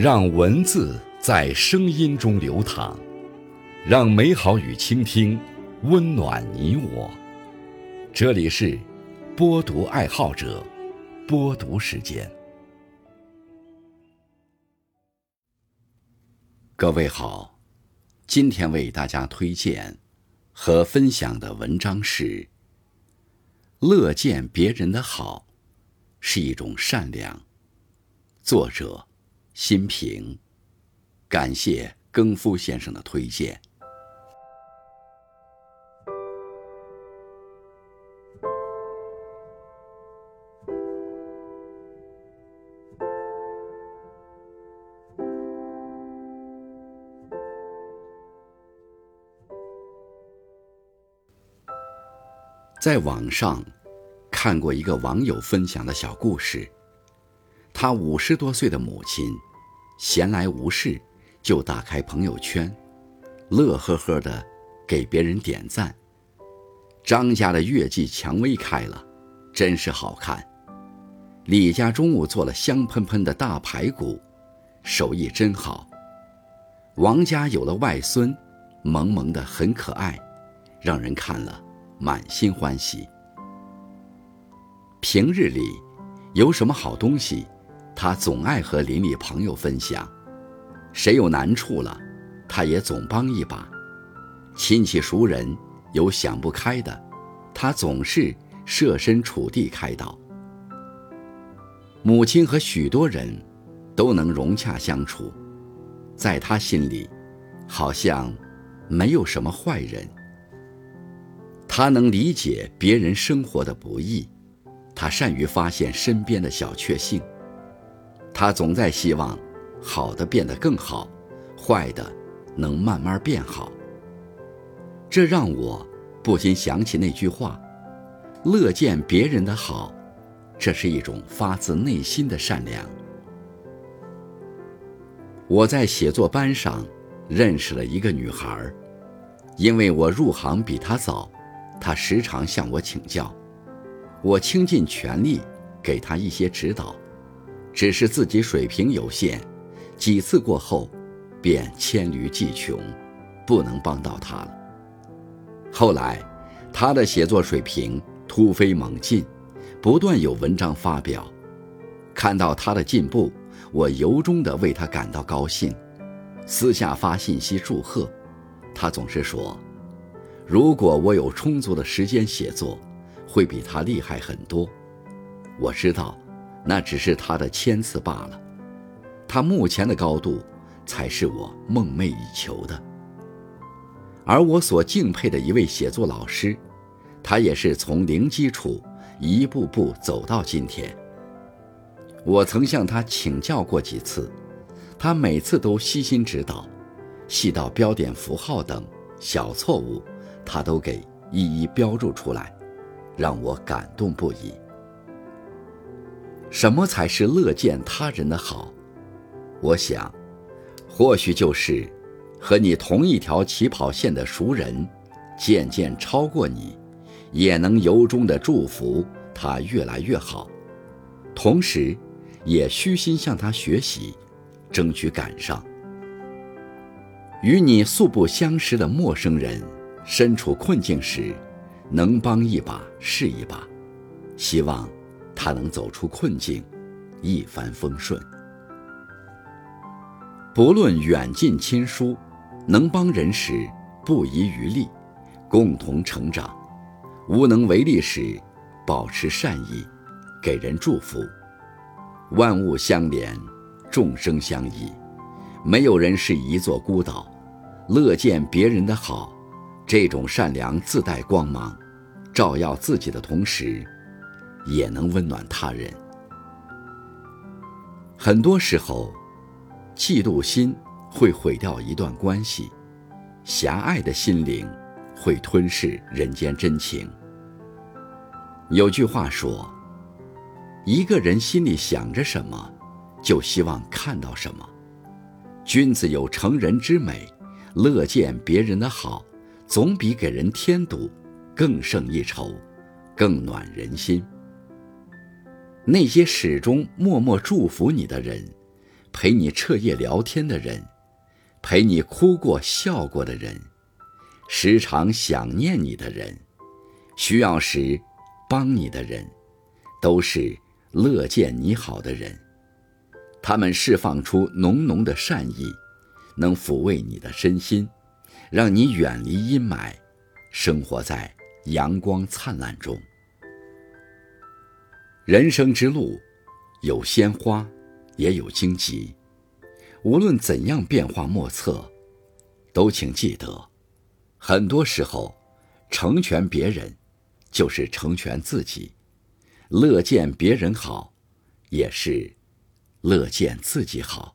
让文字在声音中流淌，让美好与倾听温暖你我。这里是播读爱好者播读时间。各位好，今天为大家推荐和分享的文章是：乐见别人的好是一种善良。作者。新平，感谢更夫先生的推荐。在网上看过一个网友分享的小故事，他五十多岁的母亲。闲来无事，就打开朋友圈，乐呵呵的给别人点赞。张家的月季蔷薇开了，真是好看。李家中午做了香喷喷的大排骨，手艺真好。王家有了外孙，萌萌的很可爱，让人看了满心欢喜。平日里有什么好东西？他总爱和邻里朋友分享，谁有难处了，他也总帮一把。亲戚熟人有想不开的，他总是设身处地开导。母亲和许多人都能融洽相处，在他心里，好像没有什么坏人。他能理解别人生活的不易，他善于发现身边的小确幸。他总在希望，好的变得更好，坏的能慢慢变好。这让我不禁想起那句话：“乐见别人的好，这是一种发自内心的善良。”我在写作班上认识了一个女孩，因为我入行比她早，她时常向我请教，我倾尽全力给她一些指导。只是自己水平有限，几次过后，便黔驴技穷，不能帮到他了。后来，他的写作水平突飞猛进，不断有文章发表。看到他的进步，我由衷地为他感到高兴，私下发信息祝贺。他总是说：“如果我有充足的时间写作，会比他厉害很多。”我知道。那只是他的谦次罢了，他目前的高度，才是我梦寐以求的。而我所敬佩的一位写作老师，他也是从零基础一步步走到今天。我曾向他请教过几次，他每次都悉心指导，细到标点符号等小错误，他都给一一标注出来，让我感动不已。什么才是乐见他人的好？我想，或许就是和你同一条起跑线的熟人，渐渐超过你，也能由衷的祝福他越来越好，同时，也虚心向他学习，争取赶上。与你素不相识的陌生人，身处困境时，能帮一把是一把，希望。他能走出困境，一帆风顺。不论远近亲疏，能帮人时不遗余力，共同成长；无能为力时，保持善意，给人祝福。万物相连，众生相依，没有人是一座孤岛。乐见别人的好，这种善良自带光芒，照耀自己的同时。也能温暖他人。很多时候，嫉妒心会毁掉一段关系，狭隘的心灵会吞噬人间真情。有句话说：“一个人心里想着什么，就希望看到什么。”君子有成人之美，乐见别人的好，总比给人添堵更胜一筹，更暖人心。那些始终默默祝福你的人，陪你彻夜聊天的人，陪你哭过笑过的人，时常想念你的人，需要时帮你的人，都是乐见你好的人。他们释放出浓浓的善意，能抚慰你的身心，让你远离阴霾，生活在阳光灿烂中。人生之路，有鲜花，也有荆棘。无论怎样变化莫测，都请记得，很多时候，成全别人，就是成全自己。乐见别人好，也是。乐见自己好。